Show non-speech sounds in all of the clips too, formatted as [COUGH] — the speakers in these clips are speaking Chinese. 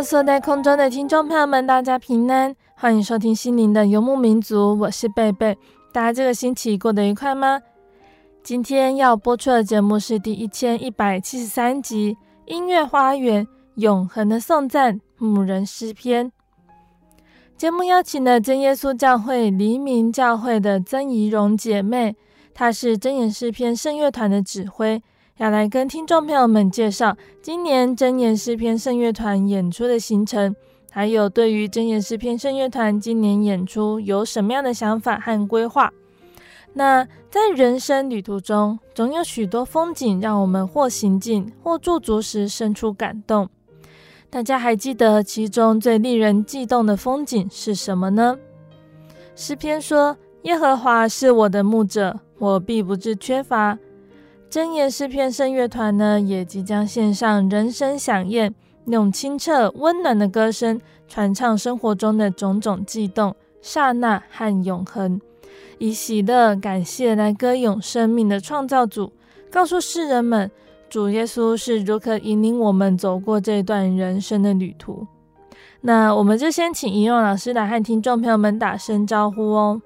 Hello，所有在空中的听众朋友们，大家平安，欢迎收听心灵的游牧民族，我是贝贝。大家这个星期过得愉快吗？今天要播出的节目是第一千一百七十三集《音乐花园永恒的颂赞牧人诗篇》。节目邀请了真耶稣教会黎明教会的曾怡蓉姐妹，她是真言诗篇圣乐团的指挥。要来跟听众朋友们介绍今年真言诗篇圣乐团演出的行程，还有对于真言诗篇圣乐团今年演出有什么样的想法和规划。那在人生旅途中，总有许多风景让我们或行进或驻足时生出感动。大家还记得其中最令人悸动的风景是什么呢？诗篇说：“耶和华是我的牧者，我必不致缺乏。”真言诗篇圣乐团呢，也即将献上人声响宴，用清澈温暖的歌声传唱生活中的种种悸动、刹那和永恒，以喜乐、感谢来歌咏生命的创造主，告诉世人们，主耶稣是如何引领我们走过这段人生的旅途。那我们就先请怡蓉老师来和听众朋友们打声招呼哦。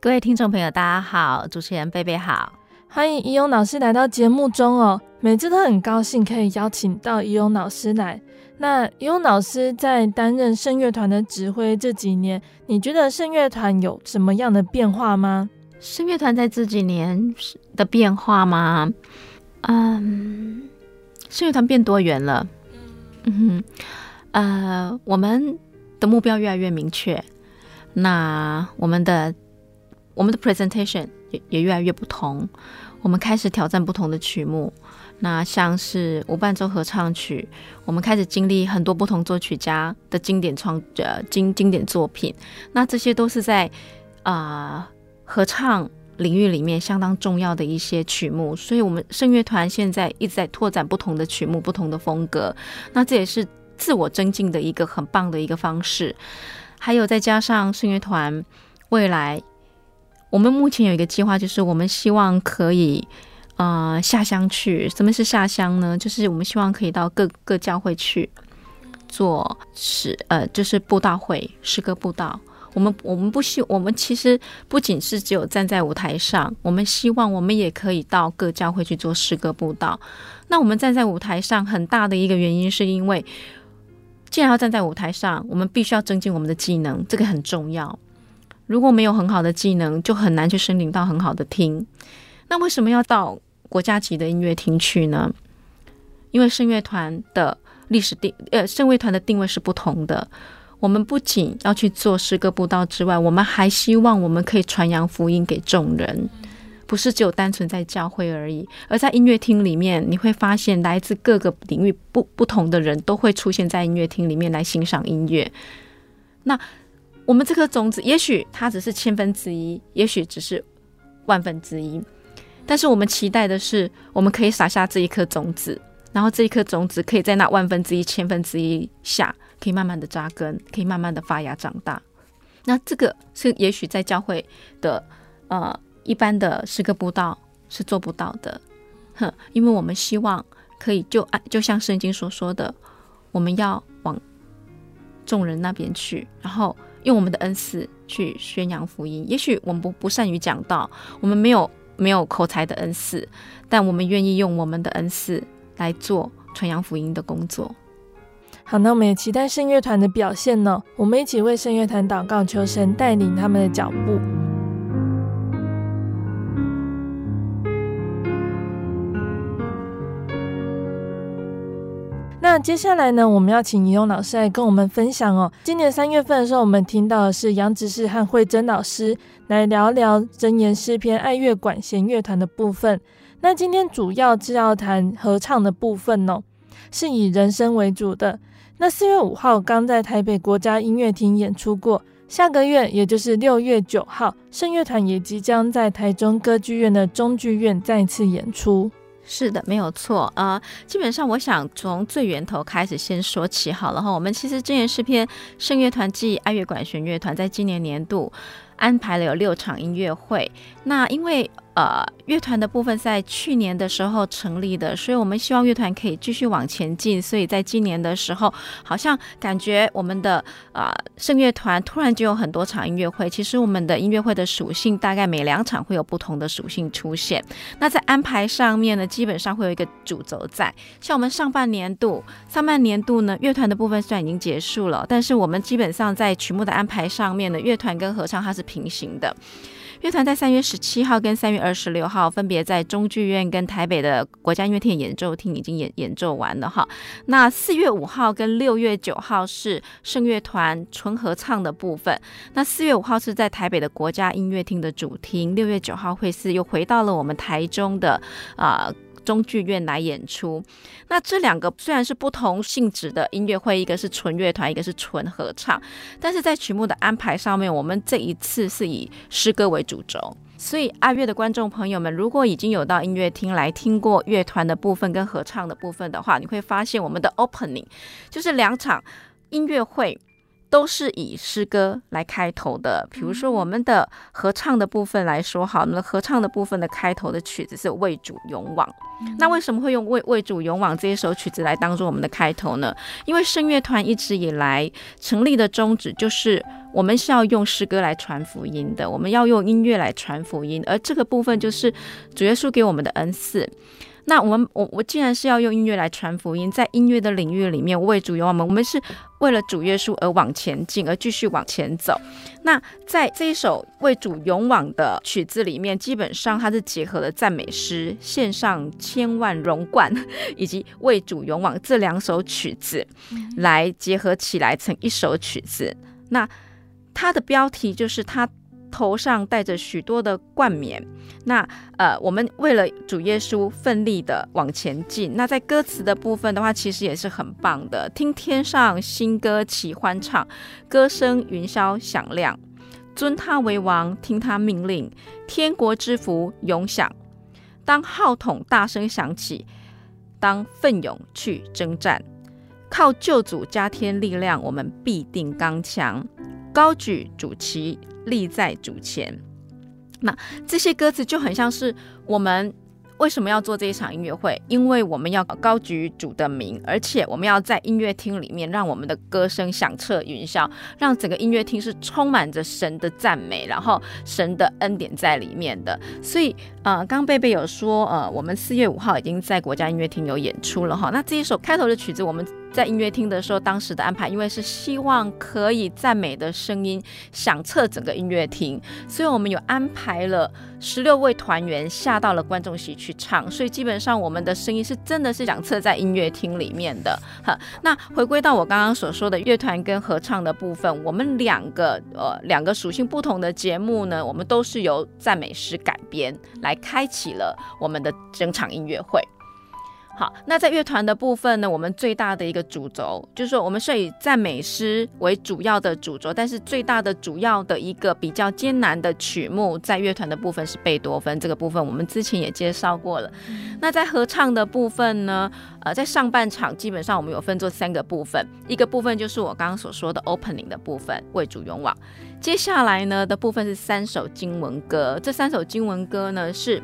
各位听众朋友，大家好，主持人贝贝好。欢迎怡勇老师来到节目中哦，每次都很高兴可以邀请到怡勇老师来。那怡勇老师在担任圣乐团的指挥这几年，你觉得圣乐团有什么样的变化吗？圣乐团在这几年的变化吗？嗯，圣乐团变多元了。嗯哼，呃，我们的目标越来越明确，那我们的我们的 presentation。也也越来越不同，我们开始挑战不同的曲目，那像是无伴奏合唱曲，我们开始经历很多不同作曲家的经典创呃经经典作品，那这些都是在啊、合唱领域里面相当重要的一些曲目，所以我们圣乐团现在一直在拓展不同的曲目、不同的风格，那这也是自我增进的一个很棒的一个方式，还有再加上圣乐团未来。我们目前有一个计划，就是我们希望可以，呃，下乡去。什么是下乡呢？就是我们希望可以到各各教会去做诗，呃，就是布道会、诗歌布道。我们我们不希，我们其实不仅是只有站在舞台上，我们希望我们也可以到各教会去做诗歌布道。那我们站在舞台上，很大的一个原因是因为，既然要站在舞台上，我们必须要增进我们的技能，这个很重要。如果没有很好的技能，就很难去申领到很好的厅。那为什么要到国家级的音乐厅去呢？因为圣乐团的历史定呃，圣乐团的定位是不同的。我们不仅要去做诗歌布道之外，我们还希望我们可以传扬福音给众人，不是只有单纯在教会而已。而在音乐厅里面，你会发现来自各个领域不不同的人都会出现在音乐厅里面来欣赏音乐。那我们这颗种子，也许它只是千分之一，也许只是万分之一，但是我们期待的是，我们可以撒下这一颗种子，然后这一颗种子可以在那万分之一、千分之一下，可以慢慢的扎根，可以慢慢的发芽长大。那这个是也许在教会的呃一般的诗歌布道是做不到的，哼，因为我们希望可以就按就像圣经所说的，我们要往众人那边去，然后用我们的恩赐去宣扬福音。也许我们不不善于讲道，我们没有没有口才的恩赐，但我们愿意用我们的恩赐来做传扬福音的工作。好，那我们也期待圣乐团的表现呢。我们一起为圣乐团祷告，求神带领他们的脚步。接下来呢，我们要请怡勇老师来跟我们分享哦。今年三月份的时候，我们听到的是杨执事和慧珍老师来聊聊真言诗篇爱乐管弦乐团的部分。那今天主要是要谈合唱的部分哦，是以人声为主的。那四月五号刚在台北国家音乐厅演出过，下个月也就是六月九号，圣乐团也即将在台中歌剧院的中剧院再次演出。是的，没有错啊、基本上，我想从最源头开始先说起好了哈。我们其实箴言诗篇圣乐团暨爱乐管弦乐团在今年年度安排了有六场音乐会。那因为呃，乐团的部分在去年的时候成立的，所以我们希望乐团可以继续往前进。所以在今年的时候，好像感觉我们的啊圣乐团突然就有很多场音乐会。其实我们的音乐会的属性大概每两场会有不同的属性出现。那在安排上面呢，基本上会有一个主轴在。像我们上半年度，上半年度呢，乐团的部分虽然已经结束了，但是我们基本上在曲目的安排上面呢，乐团跟合唱它是平行的。乐团在三月十七号跟三月二十六号分别在中剧院跟台北的国家音乐厅演奏厅已经演演奏完了哈。那四月五号跟六月九号是圣乐团纯合唱的部分。那四月五号是在台北的国家音乐厅的主厅，六月九号会是又回到了我们台中的啊。中剧院来演出，那这两个虽然是不同性质的音乐会，一个是纯乐团，一个是纯合唱，但是在曲目的安排上面，我们这一次是以诗歌为主轴。所以爱乐的观众朋友们，如果已经有到音乐厅来听过乐团的部分跟合唱的部分的话，你会发现我们的 opening 就是两场音乐会。都是以诗歌来开头的，比如说我们的合唱的部分来说，好，那合唱的部分的开头的曲子是《为主勇往》。那为什么会用《为为主勇往》这一首曲子来当做我们的开头呢？因为声乐团一直以来成立的宗旨就是，我们是要用诗歌来传福音的，我们要用音乐来传福音，而这个部分就是主耶稣给我们的恩赐。那我们我我既然是要用音乐来传福音，在音乐的领域里面为主勇往，我们是为了主耶稣而往前进，而继续往前走。那在这一首为主勇往的曲子里面，基本上它是结合了赞美诗、献上千万荣冠以及为主勇往这两首曲子来结合起来成一首曲子。那它的标题就是它。头上戴着许多的冠冕，那呃，我们为了主耶稣奋力的往前进。那在歌词的部分的话，其实也是很棒的。听天上新歌齐欢唱，歌声云霄响亮，尊他为王，听他命令，天国之福永享。当号筒大声响起，当奋勇去征战，靠救主加添力量，我们必定刚强，高举主旗。立在主前，那这些歌词就很像是我们为什么要做这一场音乐会？因为我们要高举主的名，而且我们要在音乐厅里面让我们的歌声响彻云霄，让整个音乐厅是充满着神的赞美，然后神的恩典在里面的。所以，呃，刚贝贝有说，呃，我们四月五号已经在国家音乐厅有演出了哈。那这一首开头的曲子，我们。在音乐厅的时候，当时的安排，因为是希望可以赞美的声音响彻整个音乐厅，所以我们有安排了十六位团员下到了观众席去唱，所以基本上我们的声音是真的是响彻在音乐厅里面的。哈，那回归到我刚刚所说的乐团跟合唱的部分，我们两个呃两个属性不同的节目呢，我们都是由赞美诗改编来开启了我们的整场音乐会。好，那在乐团的部分呢，我们最大的一个主轴就是说，我们是以赞美诗为主要的主轴，但是最大的主要的一个比较艰难的曲目，在乐团的部分是贝多芬。这个部分我们之前也介绍过了。嗯、那在合唱的部分呢，呃，在上半场基本上我们有分作三个部分，一个部分就是我刚刚所说的 opening 的部分，为主勇往。接下来呢的部分是三首经文歌，这三首经文歌呢是。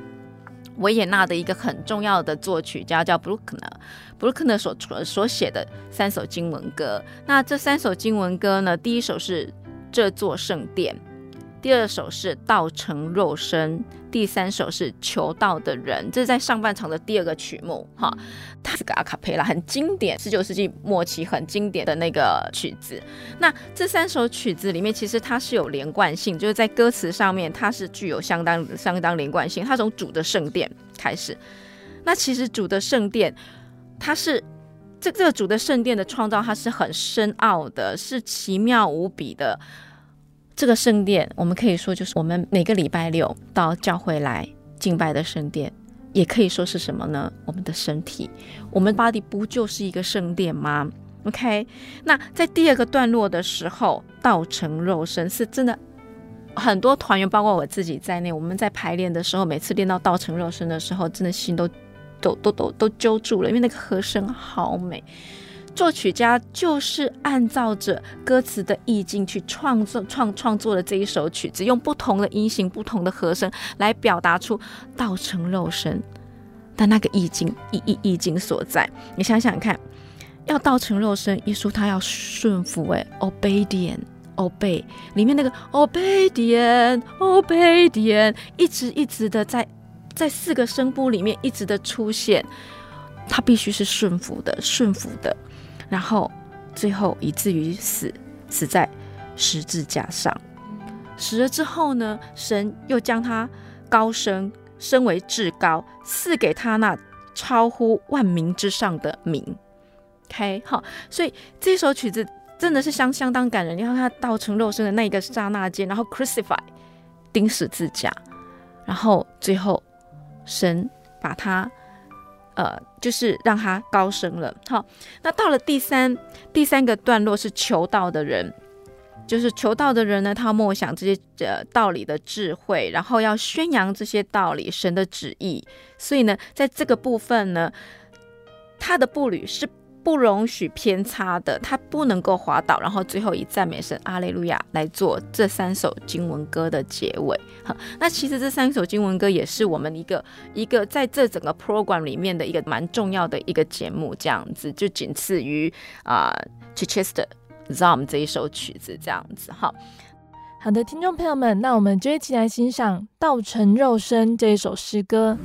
维也纳的一个很重要的作曲家叫布鲁克纳，布鲁克纳所所写的三首经文歌。那这三首经文歌呢，第一首是这座圣殿。第二首是道成肉身，第三首是求道的人，这是在上半场的第二个曲目，哈，它是个阿卡贝拉，很经典，十九世纪末期很经典的那个曲子。那这三首曲子里面，其实它是有连贯性，就是在歌词上面，它是具有相当相当连贯性。它从主的圣殿开始，那其实主的圣殿，它是这这个主的圣殿的创造，它是很深奥的，是奇妙无比的。这个圣殿，我们可以说就是我们每个礼拜六到教会来敬拜的圣殿，也可以说是什么呢？我们的身体，我们 body 不就是一个圣殿吗？OK，那在第二个段落的时候，道成肉身是真的，很多团员，包括我自己在内，我们在排练的时候，每次练到道成肉身的时候，真的心都都都都都揪住了，因为那个和声好美。作曲家就是按照着歌词的意境去创作创创作的这一首曲子，用不同的音型、不同的和声来表达出道成肉身的那个意境、意意意境所在。你想想看，要道成肉身，耶稣他要顺服，哎，obedient，obey，里面那个 obedient，obedient，一直一直的在在四个声部里面一直的出现，他必须是顺服的，顺服的。然后，最后以至于死，死在十字架上。死了之后呢，神又将他高升，升为至高，赐给他那超乎万民之上的名。OK，好，所以这首曲子真的是相相当感人。你看他道成肉身的那一个刹那间，然后 crucify 钉十字架，然后最后神把他。呃，就是让他高升了。好，那到了第三第三个段落是求道的人，就是求道的人呢，他默想这些呃道理的智慧，然后要宣扬这些道理神的旨意。所以呢，在这个部分呢，他的步履是。不容许偏差的，他不能够滑倒，然后最后以赞美神阿雷路亚来做这三首经文歌的结尾。好，那其实这三首经文歌也是我们一个 [LAUGHS] 一个在这整个 program 里面的一个蛮重要的一个节目，这样子就仅次于啊 Chichester Psalm 这一首曲子这样子。好，好的，听众朋友们，那我们就一起来欣赏《道成肉身》这一首诗歌。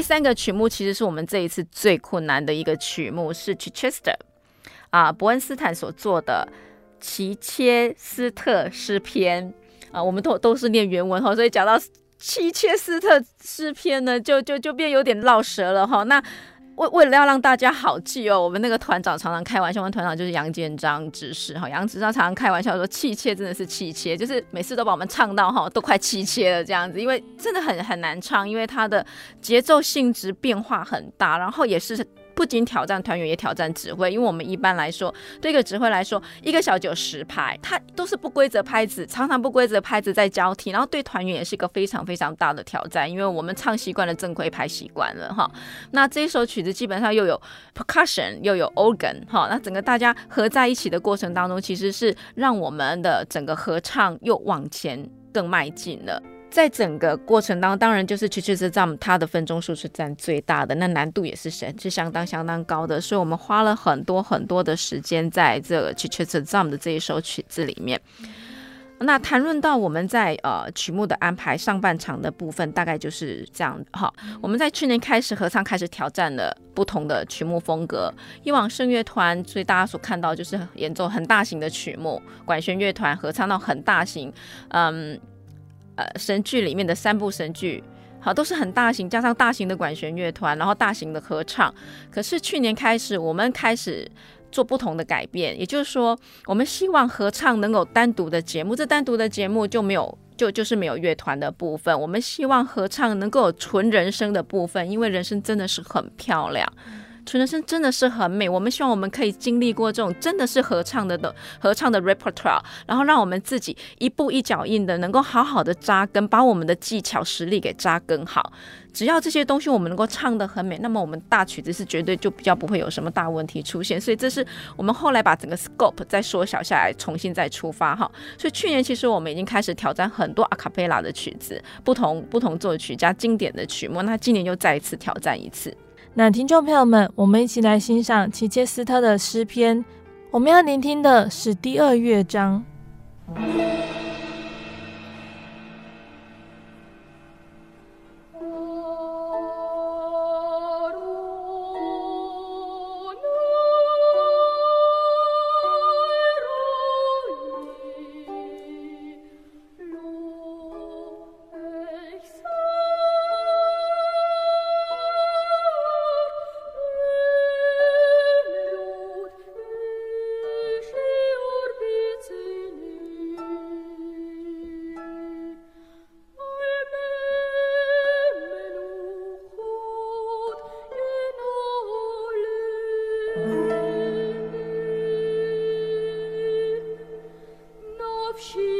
第三个曲目其实是我们这一次最困难的一个曲目，是 Chichester 啊，伯恩斯坦所做的奇切斯特诗篇啊，我们都都是念原文哈，所以讲到奇切斯特诗篇呢，就就就变有点绕舌了哈。那为为了要让大家好记哦，我们那个团长常常开玩笑，我们团长就是杨建章指示哈，杨执事常常开玩笑说，气切真的是气切，就是每次都把我们唱到哈，都快气切了这样子，因为真的很很难唱，因为它的节奏性质变化很大，然后也是。不仅挑战团员，也挑战指挥，因为我们一般来说，对一个指挥来说，一个小节有十拍，它都是不规则拍子，常常不规则拍子在交替，然后对团员也是一个非常非常大的挑战，因为我们唱习惯了正规拍习惯了哈。那这一首曲子基本上又有 percussion 又有 organ 哈，那整个大家合在一起的过程当中，其实是让我们的整个合唱又往前更迈进了。在整个过程当中，当然就是 Chichester-Zam 它的分钟数是占最大的，那难度也是是是相当相当高的，所以我们花了很多很多的时间在这个 Chichester-Zam 的这一首曲子里面。那谈论到我们在呃曲目的安排，上半场的部分大概就是这样哈。我们在去年开始合唱开始挑战了不同的曲目风格，以往圣乐团，所以大家所看到就是演奏很大型的曲目，管弦乐团合唱到很大型，嗯。呃，神剧里面的三部神剧，好，都是很大型，加上大型的管弦乐团，然后大型的合唱。可是去年开始，我们开始做不同的改变，也就是说，我们希望合唱能够单独的节目，这单独的节目就没有，就就是没有乐团的部分。我们希望合唱能够有纯人声的部分，因为人声真的是很漂亮。纯人声真的是很美，我们希望我们可以经历过这种真的是合唱的的合唱的 repertoire，然后让我们自己一步一脚印的能够好好的扎根，把我们的技巧实力给扎根好。只要这些东西我们能够唱得很美，那么我们大曲子是绝对就比较不会有什么大问题出现。所以这是我们后来把整个 scope 再缩小下来，重新再出发哈。所以去年其实我们已经开始挑战很多 a cappella 的曲子，不同不同作曲家经典的曲目，那今年又再一次挑战一次。那听众朋友们，我们一起来欣赏齐切斯特的诗篇。我们要聆听的是第二乐章。she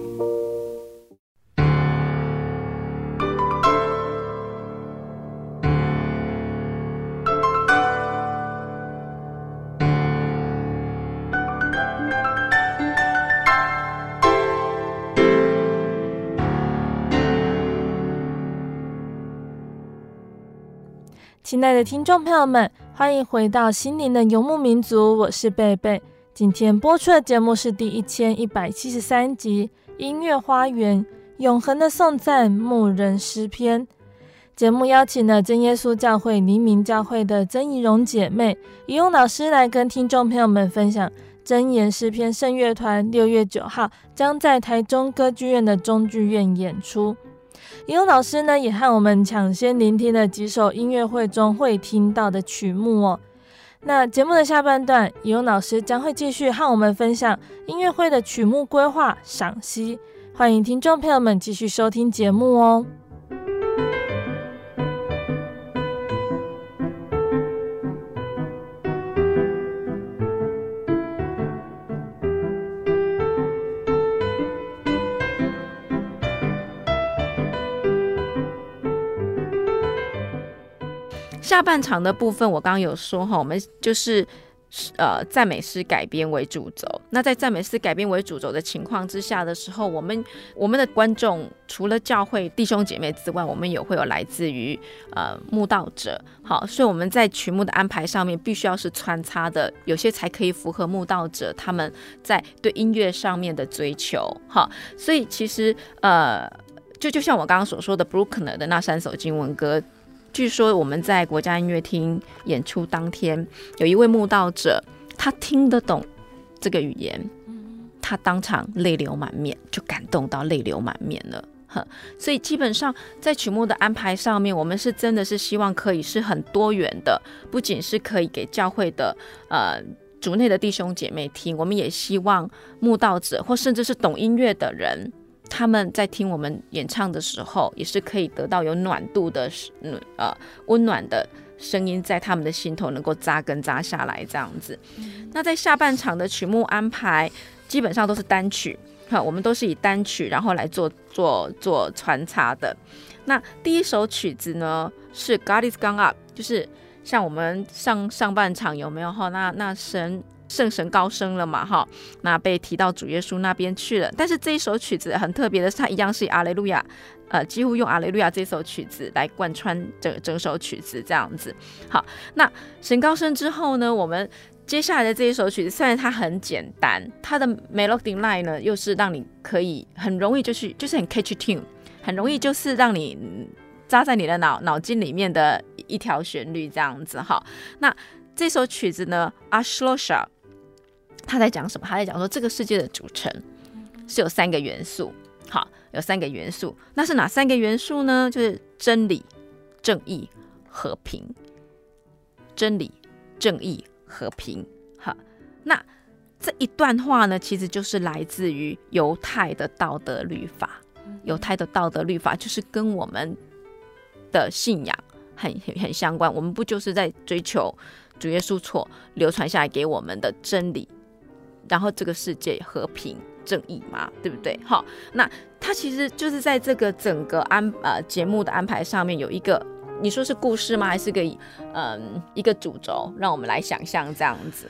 亲爱的听众朋友们，欢迎回到心灵的游牧民族，我是贝贝。今天播出的节目是第一千一百七十三集《音乐花园：永恒的颂赞牧人诗篇》。节目邀请了真耶稣教会黎明教会的曾怡蓉姐妹、怡蓉老师来跟听众朋友们分享真言诗篇圣乐团六月九号将在台中歌剧院的中剧院演出。怡蓉老师呢，也和我们抢先聆听了几首音乐会中会听到的曲目哦。那节目的下半段，怡蓉老师将会继续和我们分享音乐会的曲目规划、赏析。欢迎听众朋友们继续收听节目哦。下半场的部分，我刚刚有说哈，我们就是呃赞美诗改编为主轴。那在赞美诗改编为主轴的情况之下的时候，我们我们的观众除了教会弟兄姐妹之外，我们也会有来自于呃慕道者。好，所以我们在曲目的安排上面必须要是穿插的，有些才可以符合慕道者他们在对音乐上面的追求。好，所以其实呃就就像我刚刚所说的，布鲁克纳的那三首经文歌。据说我们在国家音乐厅演出当天，有一位慕道者，他听得懂这个语言，他当场泪流满面，就感动到泪流满面了。呵，所以基本上在曲目的安排上面，我们是真的是希望可以是很多元的，不仅是可以给教会的呃主内的弟兄姐妹听，我们也希望慕道者或甚至是懂音乐的人。他们在听我们演唱的时候，也是可以得到有暖度的，呃，温暖的声音在他们的心头能够扎根扎下来，这样子。那在下半场的曲目安排，基本上都是单曲，哈，我们都是以单曲然后来做做做穿插的。那第一首曲子呢是 God is gone up，就是像我们上上半场有没有哈？那那神。圣神高升了嘛？哈，那被提到主耶稣那边去了。但是这一首曲子很特别的是，它一样是阿雷路亚，呃，几乎用阿雷路亚这首曲子来贯穿整整首曲子这样子。好，那神高升之后呢，我们接下来的这一首曲子虽然它很简单，它的 melody line 呢又是让你可以很容易就是就是很 catch tune，很容易就是让你扎在你的脑脑筋里面的一条旋律这样子。哈，那这首曲子呢，阿什罗莎。他在讲什么？他在讲说，这个世界的组成是有三个元素，好，有三个元素，那是哪三个元素呢？就是真理、正义、和平。真理、正义、和平。好，那这一段话呢，其实就是来自于犹太的道德律法。犹太的道德律法就是跟我们的信仰很很很相关。我们不就是在追求主耶稣错流传下来给我们的真理？然后这个世界和平正义嘛，对不对？好，那他其实就是在这个整个安呃节目的安排上面有一个你说是故事吗？还是个嗯一个主轴？让我们来想象这样子。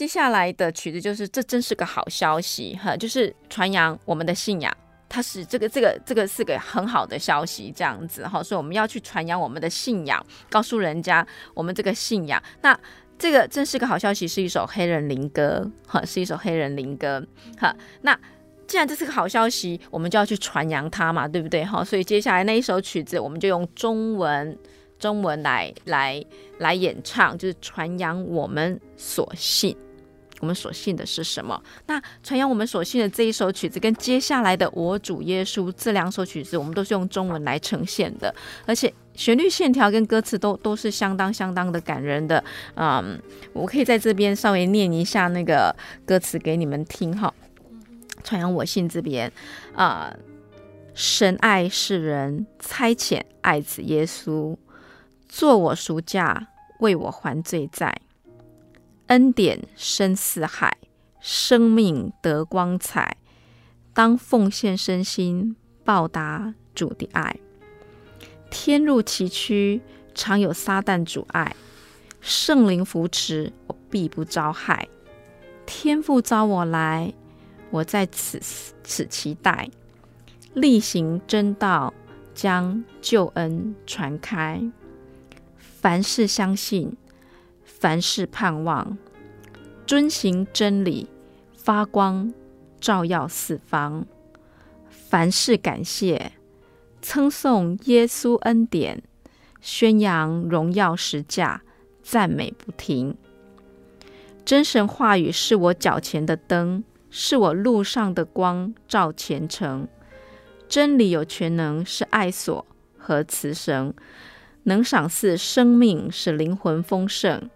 接下来的曲子就是，这真是个好消息哈，就是传扬我们的信仰，它是这个这个这个是个很好的消息，这样子哈，所以我们要去传扬我们的信仰，告诉人家我们这个信仰。那这个真是个好消息，是一首黑人灵歌哈，是一首黑人灵歌哈。那既然这是个好消息，我们就要去传扬它嘛，对不对哈？所以接下来那一首曲子，我们就用中文。中文来来来演唱，就是传扬我们所信，我们所信的是什么？那传扬我们所信的这一首曲子，跟接下来的《我主耶稣》这两首曲子，我们都是用中文来呈现的，而且旋律线条跟歌词都都是相当相当的感人的。嗯，我可以在这边稍微念一下那个歌词给你们听哈。传扬我信这边啊，神爱世人，差遣爱子耶稣。做我赎价，为我还罪债，恩典深似海，生命得光彩。当奉献身心，报答主的爱。天路崎岖，常有撒旦阻碍，圣灵扶持，我必不遭害。天父召我来，我在此此期待，力行真道，将救恩传开。凡事相信，凡事盼望，遵行真理，发光照耀四方。凡事感谢，称颂耶稣恩典，宣扬荣耀实价，赞美不停。真神话语是我脚前的灯，是我路上的光，照前程。真理有全能，是爱所和慈神。能赏赐生命，使灵魂丰盛。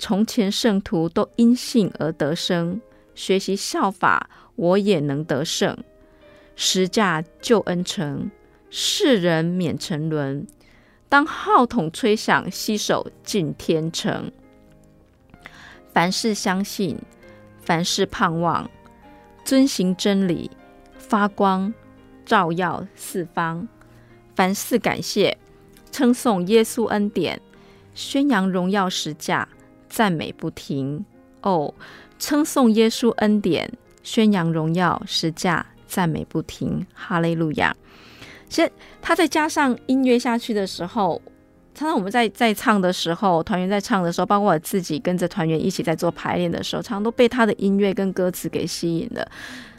从前圣徒都因信而得生，学习效法，我也能得胜。十架救恩成，世人免沉沦。当号筒吹响，携手进天城。凡事相信，凡事盼望，遵行真理，发光，照耀四方。凡事感谢，称颂耶稣恩典，宣扬荣耀十架，赞美不停。哦，称颂耶稣恩典，宣扬荣耀十架，赞美不停。哈利路亚！其实他再加上音乐下去的时候。常常我们在在唱的时候，团员在唱的时候，包括我自己跟着团员一起在做排练的时候，常常都被他的音乐跟歌词给吸引了，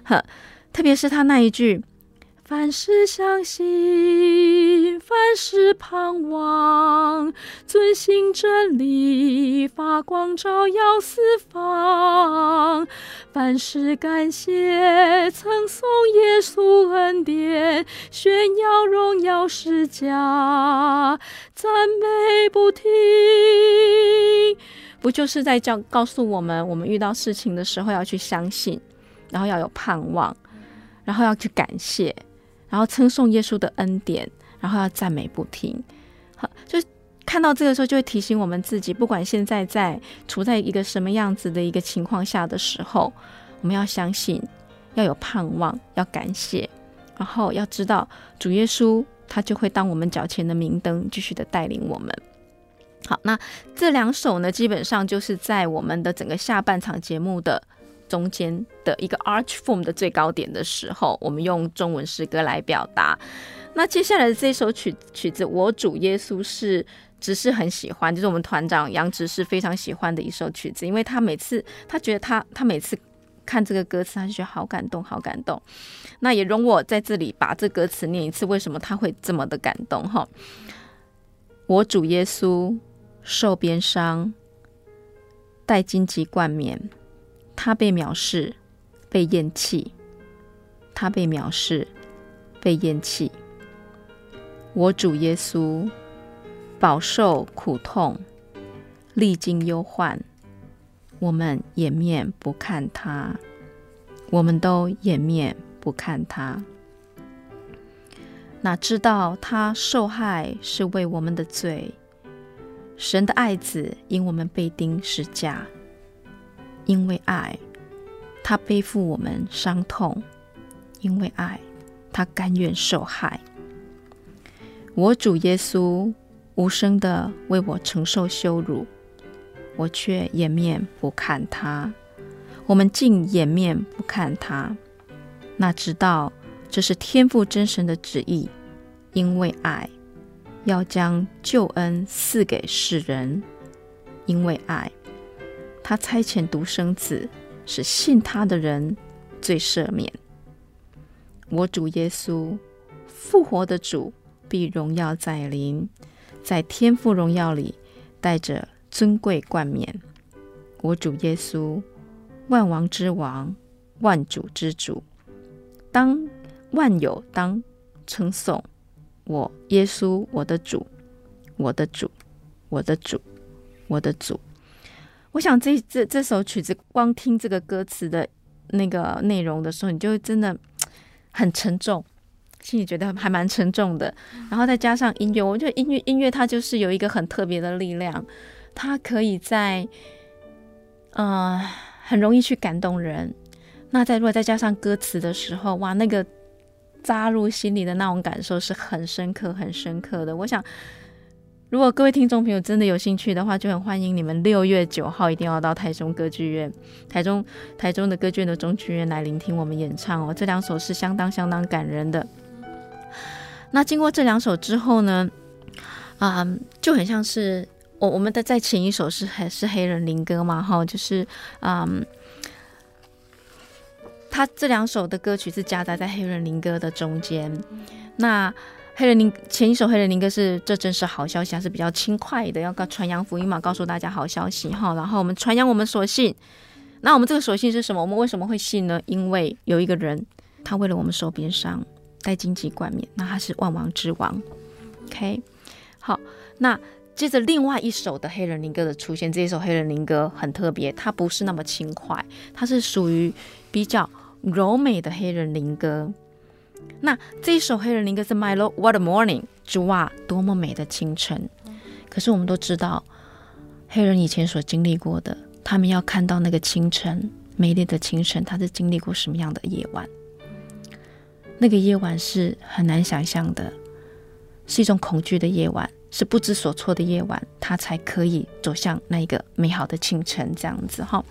呵，特别是他那一句。凡事相信，凡事盼望，遵行真理，发光照耀四方。凡事感谢，称颂耶稣恩典，炫耀荣耀十架，赞美不停。不就是在教告诉我们，我们遇到事情的时候要去相信，然后要有盼望，然后要去感谢。然后称颂耶稣的恩典，然后要赞美不停。好，就看到这个时候，就会提醒我们自己，不管现在在处在一个什么样子的一个情况下的时候，我们要相信，要有盼望，要感谢，然后要知道主耶稣他就会当我们脚前的明灯，继续的带领我们。好，那这两首呢，基本上就是在我们的整个下半场节目的。中间的一个 arch form 的最高点的时候，我们用中文诗歌来表达。那接下来的这首曲曲子，我主耶稣是执事很喜欢，就是我们团长杨执事非常喜欢的一首曲子，因为他每次他觉得他他每次看这个歌词，他就觉得好感动，好感动。那也容我在这里把这歌词念一次，为什么他会这么的感动？哈，我主耶稣受鞭伤，带荆棘冠冕。他被藐视，被厌弃；他被藐视，被厌弃。我主耶稣饱受苦痛，历经忧患，我们掩面不看他，我们都掩面不看他。哪知道他受害是为我们的罪，神的爱子因我们被钉十架。因为爱，他背负我们伤痛；因为爱，他甘愿受害。我主耶稣无声的为我承受羞辱，我却掩面不看他。我们竟掩面不看他，哪知道这是天父真神的旨意。因为爱，要将救恩赐给世人；因为爱。他差遣独生子，使信他的人最赦免。我主耶稣复活的主，必荣耀在临，在天父荣耀里带着尊贵冠冕。我主耶稣万王之王，万主之主，当万有当称颂我耶稣，我的主，我的主，我的主，我的主。我想这这这首曲子，光听这个歌词的那个内容的时候，你就真的很沉重，[TSK] 心里觉得还蛮沉重的。然后再加上音乐，我觉得音乐音乐它就是有一个很特别的力量，它可以在嗯、呃、很容易去感动人。那再如果再加上歌词的时候，哇，那个扎入心里的那种感受是很深刻、很深刻的。我想。如果各位听众朋友真的有兴趣的话，就很欢迎你们六月九号一定要到台中歌剧院，台中台中的歌剧院的中剧院来聆听我们演唱哦。这两首是相当相当感人的。那经过这两首之后呢，啊、就很像是我我们的在前一首是还是黑人灵歌嘛，哈，就是嗯，他这两首的歌曲是夹杂在黑人灵歌的中间，那。黑人灵前一首黑人灵歌是这真是好消息，还是比较轻快的，要告传扬福音嘛，告诉大家好消息哈。然后我们传扬我们所信，那我们这个所信是什么？我们为什么会信呢？因为有一个人，他为了我们受鞭伤，带荆棘冠冕，那他是万王之王。OK，好，那接着另外一首的黑人灵歌的出现，这一首黑人灵歌很特别，它不是那么轻快，它是属于比较柔美的黑人灵歌。那这一首黑人灵歌是 My Lord What a Morning，主啊，多么美的清晨。可是我们都知道，黑人以前所经历过的，他们要看到那个清晨美丽的清晨，他是经历过什么样的夜晚？那个夜晚是很难想象的，是一种恐惧的夜晚，是不知所措的夜晚，他才可以走向那一个美好的清晨，这样子哈。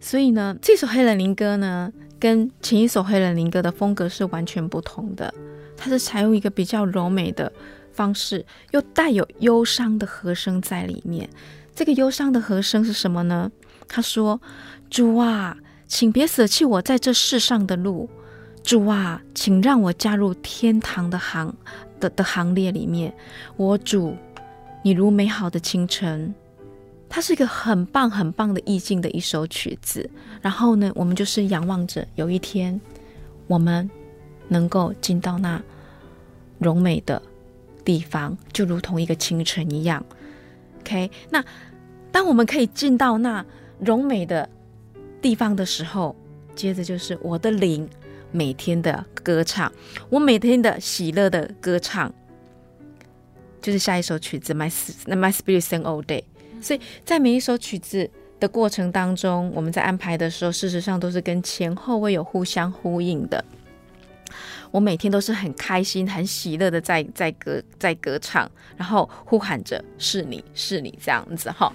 所以呢，这首黑人灵歌呢，跟前一首黑人灵歌的风格是完全不同的。它是采用一个比较柔美的方式，又带有忧伤的和声在里面。这个忧伤的和声是什么呢？他说：“主啊，请别舍弃我在这世上的路。”主啊，请让我加入天堂的行的的行列里面。我主，你如美好的清晨，它是一个很棒很棒的意境的一首曲子。然后呢，我们就是仰望着有一天，我们能够进到那荣美的地方，就如同一个清晨一样。OK，那当我们可以进到那荣美的地方的时候，接着就是我的灵。每天的歌唱，我每天的喜乐的歌唱，就是下一首曲子《My My Spirit Sing All Day》。所以在每一首曲子的过程当中，我们在安排的时候，事实上都是跟前后位有互相呼应的。我每天都是很开心、很喜乐的在在歌在歌唱，然后呼喊着“是你是你”这样子哈。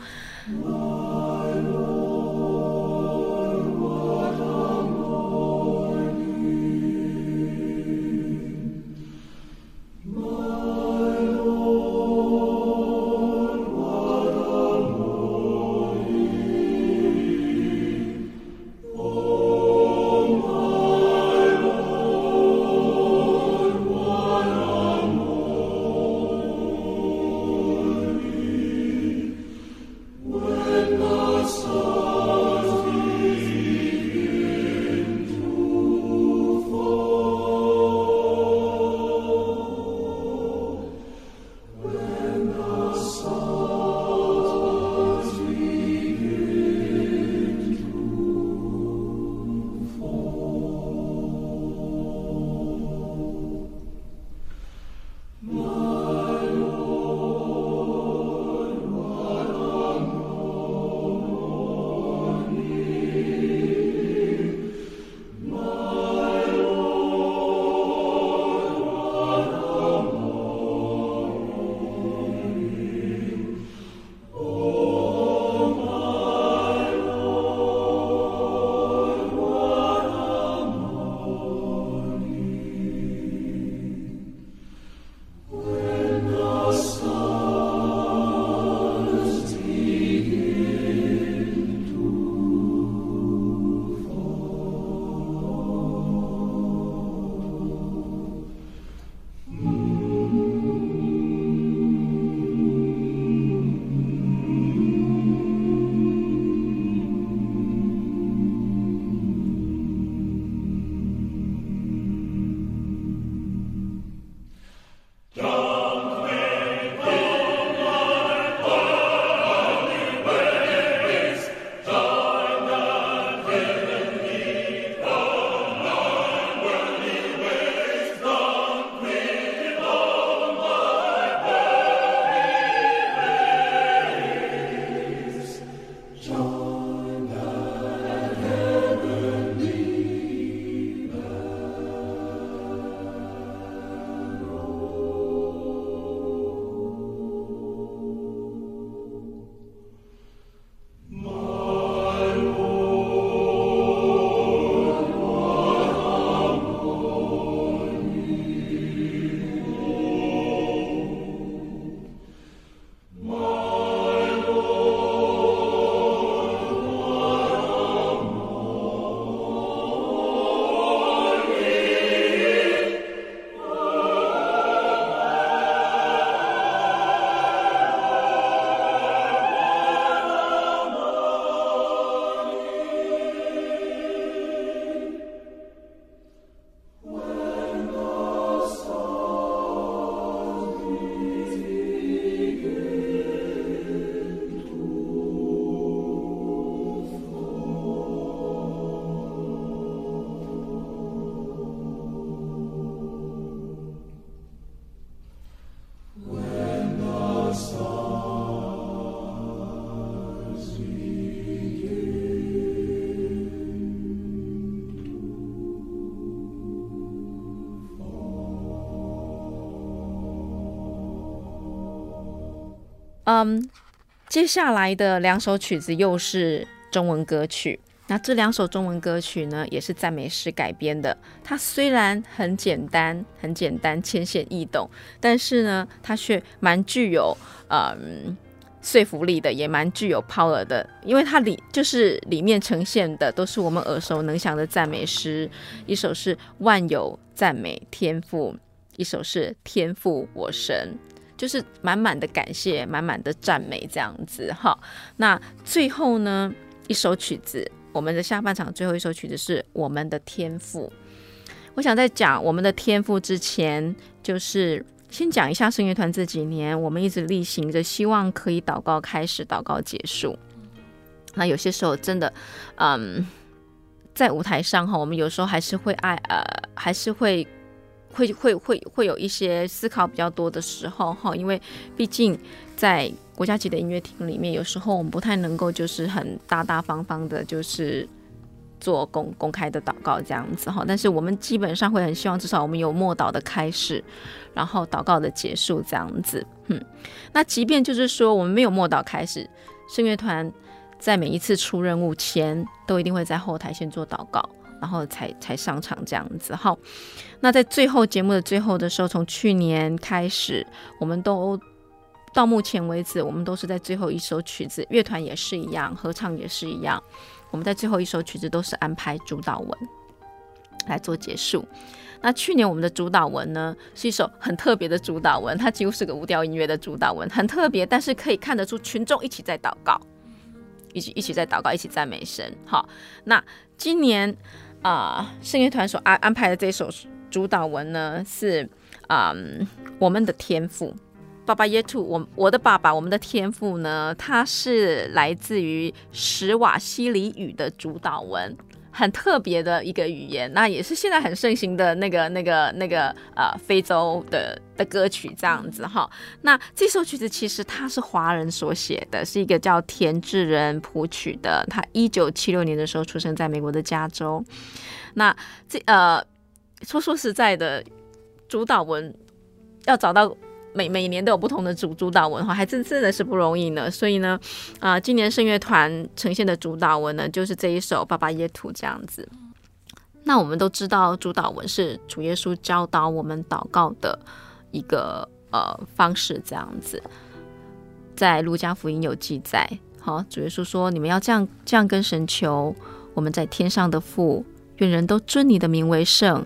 嗯，接下来的两首曲子又是中文歌曲。那这两首中文歌曲呢，也是赞美诗改编的。它虽然很简单，很简单，浅显易懂，但是呢，它却蛮具有嗯说服力的，也蛮具有 power 的。因为它里就是里面呈现的都是我们耳熟能详的赞美诗，一首是万有赞美天赋，一首是天赋我神，就是满满的感谢，满满的赞美这样子哈。那最后呢，一首曲子。我们的下半场最后一首曲子是我们的天赋。我想在讲我们的天赋之前，就是先讲一下圣乐团这几年我们一直例行着，希望可以祷告开始，祷告结束。那有些时候真的，嗯，在舞台上哈，我们有时候还是会爱，呃，还是会会会会会有一些思考比较多的时候哈，因为毕竟在。国家级的音乐厅里面，有时候我们不太能够就是很大大方方的，就是做公公开的祷告这样子哈。但是我们基本上会很希望，至少我们有默祷的开始，然后祷告的结束这样子。嗯，那即便就是说我们没有默祷开始，圣乐团在每一次出任务前，都一定会在后台先做祷告，然后才才上场这样子哈。那在最后节目的最后的时候，从去年开始，我们都。到目前为止，我们都是在最后一首曲子，乐团也是一样，合唱也是一样。我们在最后一首曲子都是安排主导文来做结束。那去年我们的主导文呢，是一首很特别的主导文，它几乎是个无调音乐的主导文，很特别，但是可以看得出群众一起在祷告，一起一起在祷告，一起赞美神。好，那今年啊，圣、乐团所安安排的这首主导文呢，是啊、我们的天赋。爸爸耶兔，我我的爸爸，我们的天赋呢？他是来自于史瓦西里语的主导文，很特别的一个语言。那也是现在很盛行的那个、那个、那个呃非洲的的歌曲这样子哈。那这首曲子其实他是华人所写的，是一个叫田志仁谱曲的。他一九七六年的时候出生在美国的加州。那这呃说说实在的，主导文要找到。每每年都有不同的主主导文哈，还真真的是不容易呢。所以呢，啊、呃，今年圣乐团呈现的主导文呢，就是这一首《爸爸耶土》这样子。那我们都知道，主导文是主耶稣教导我们祷告的一个呃方式，这样子。在路加福音有记载，好，主耶稣说：“你们要这样这样跟神求，我们在天上的父，愿人都尊你的名为圣，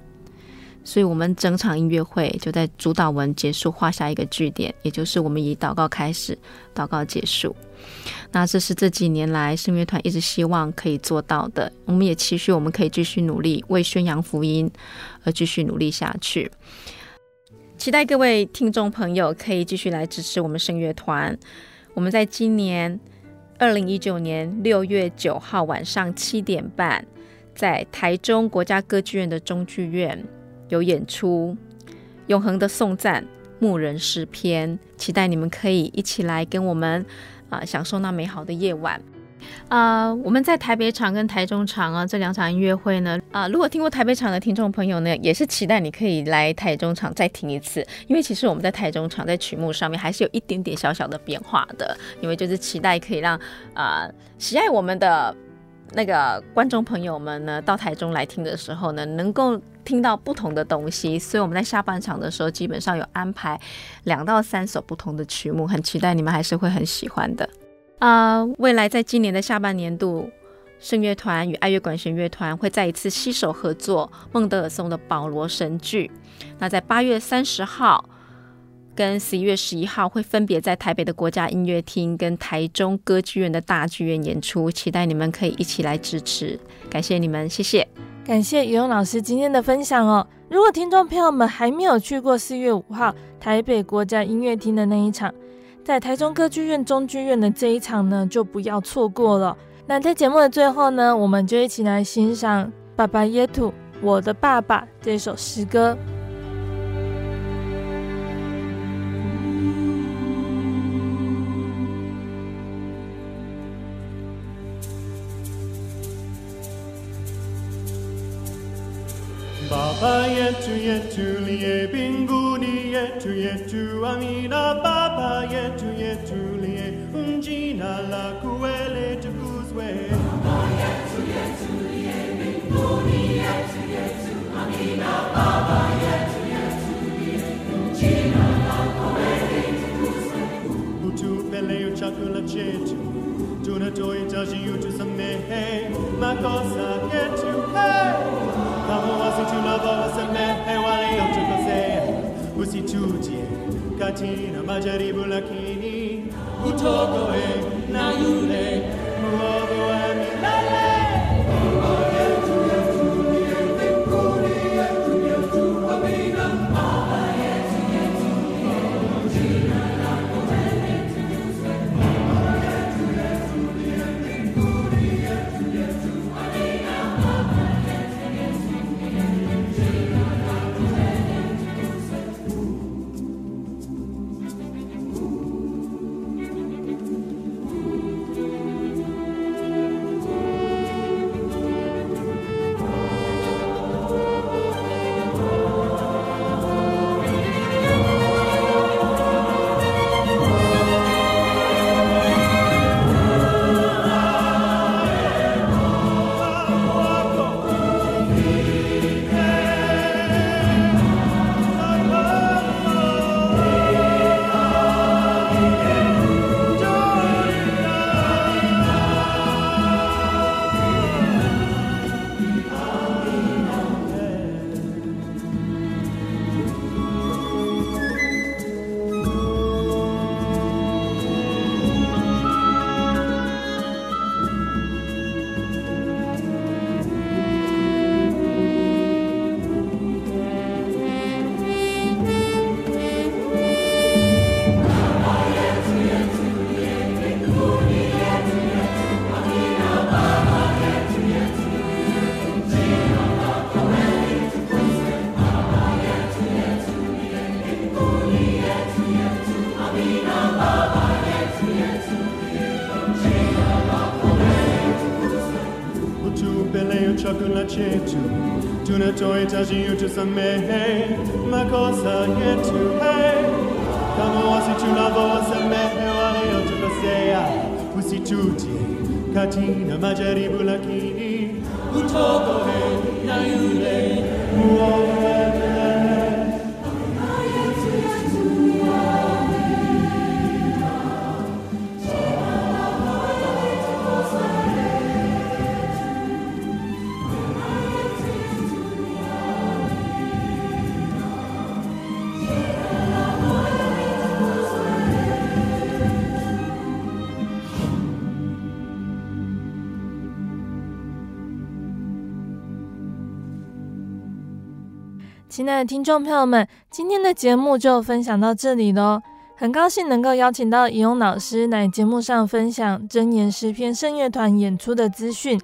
所以，我们整场音乐会就在主祷文结束画下一个句点，也就是我们以祷告开始，祷告结束。那这是这几年来圣乐团一直希望可以做到的。我们也期许我们可以继续努力，为宣扬福音而继续努力下去。期待各位听众朋友可以继续来支持我们圣乐团。我们在今年二零一九年六月九号晚上七点半，在台中国家歌剧院的中剧院。有演出《永恒的颂赞》牧人诗篇，期待你们可以一起来跟我们啊、享受那美好的夜晚啊、我们在台北场跟台中场啊这两场音乐会呢啊、如果听过台北场的听众朋友呢，也是期待你可以来台中场再听一次，因为其实我们在台中场在曲目上面还是有一点点小小的变化的，因为就是期待可以让啊、喜爱我们的那个观众朋友们呢到台中来听的时候呢，能够。听到不同的东西，所以我们在下半场的时候，基本上有安排两到三首不同的曲目，很期待你们还是会很喜欢的啊未来在今年的下半年度，圣乐团与爱乐管弦乐团会再一次携手合作孟德尔颂的《保罗神剧》。那在八月三十号跟十一月十一号会分别在台北的国家音乐厅跟台中歌剧院的大剧院演出，期待你们可以一起来支持，感谢你们，谢谢。感谢游泳老师今天的分享哦。如果听众朋友们还没有去过四月五号台北国家音乐厅的那一场，在台中歌剧院中剧院的这一场呢，就不要错过了。那在节目的最后呢，我们就一起来欣赏《爸爸耶土》我的爸爸这首诗歌。爸爸耶土耶土里耶宾古里耶土耶土阿米那爸爸耶土耶土里耶乌吉那拉库维勒图库 Tuna not do it as you to some me, ma cosa che tu hai. Come was it you love was a me, tu cose. Usi tu tie, katina majaribu lakini. Utoko e na yule. Uopo. Chakula chetu, tunatohitaji utusamehe makosa yetu, hey. Kama wasi tunavyowasamehe waliotukosea, usitutie katika majaribu, lakini utokoe na yule 亲爱的听众朋友们，今天的节目就分享到这里喽。很高兴能够邀请到宜雍老师来节目上分享真言诗篇圣乐团演出的资讯。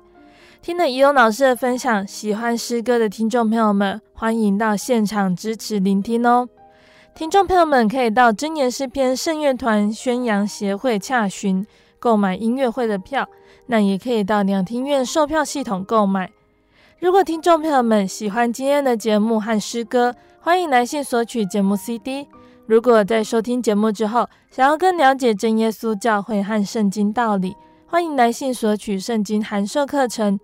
听了宜雍老师的分享，喜欢诗歌的听众朋友们，欢迎到现场支持聆听哦。听众朋友们可以到真言诗篇圣乐团宣扬协会洽询购买音乐会的票，那也可以到两厅院售票系统购买。如果听众朋友们喜欢今天的节目和诗歌，欢迎来信索取节目 CD。如果在收听节目之后，想要更了解真耶稣教会和圣经道理，欢迎来信索取圣经函授课程。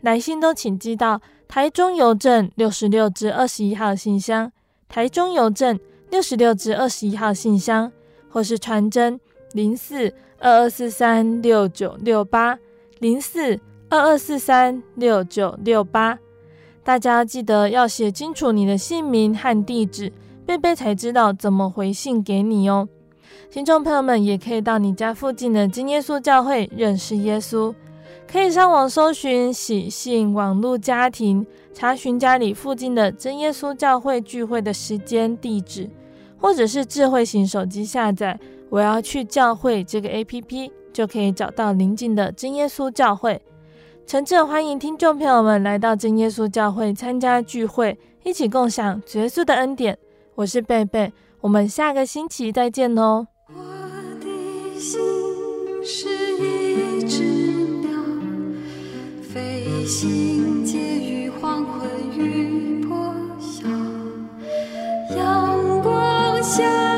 来信都请寄到台中邮政六十六至二十一号信箱，台中邮政六十六至二十一号信箱，或是传真零四二二四三六九六八零四。二二四三六九六八，大家记得要写清楚你的姓名和地址，贝贝才知道怎么回信给你哦。听众朋友们也可以到你家附近的真耶稣教会认识耶稣，可以上网搜寻喜信网络家庭，查询家里附近的真耶稣教会聚会的时间地址，或者是智慧型手机下载我要去教会这个 APP。就可以找到邻近的真耶稣教会。诚挚欢迎听众朋友们来到真耶稣教会参加聚会，一起共享耶稣的恩典。我是贝贝，我们下个星期再见哦。我的心是一只鸟，飞行介于黄昏与破晓，阳光下。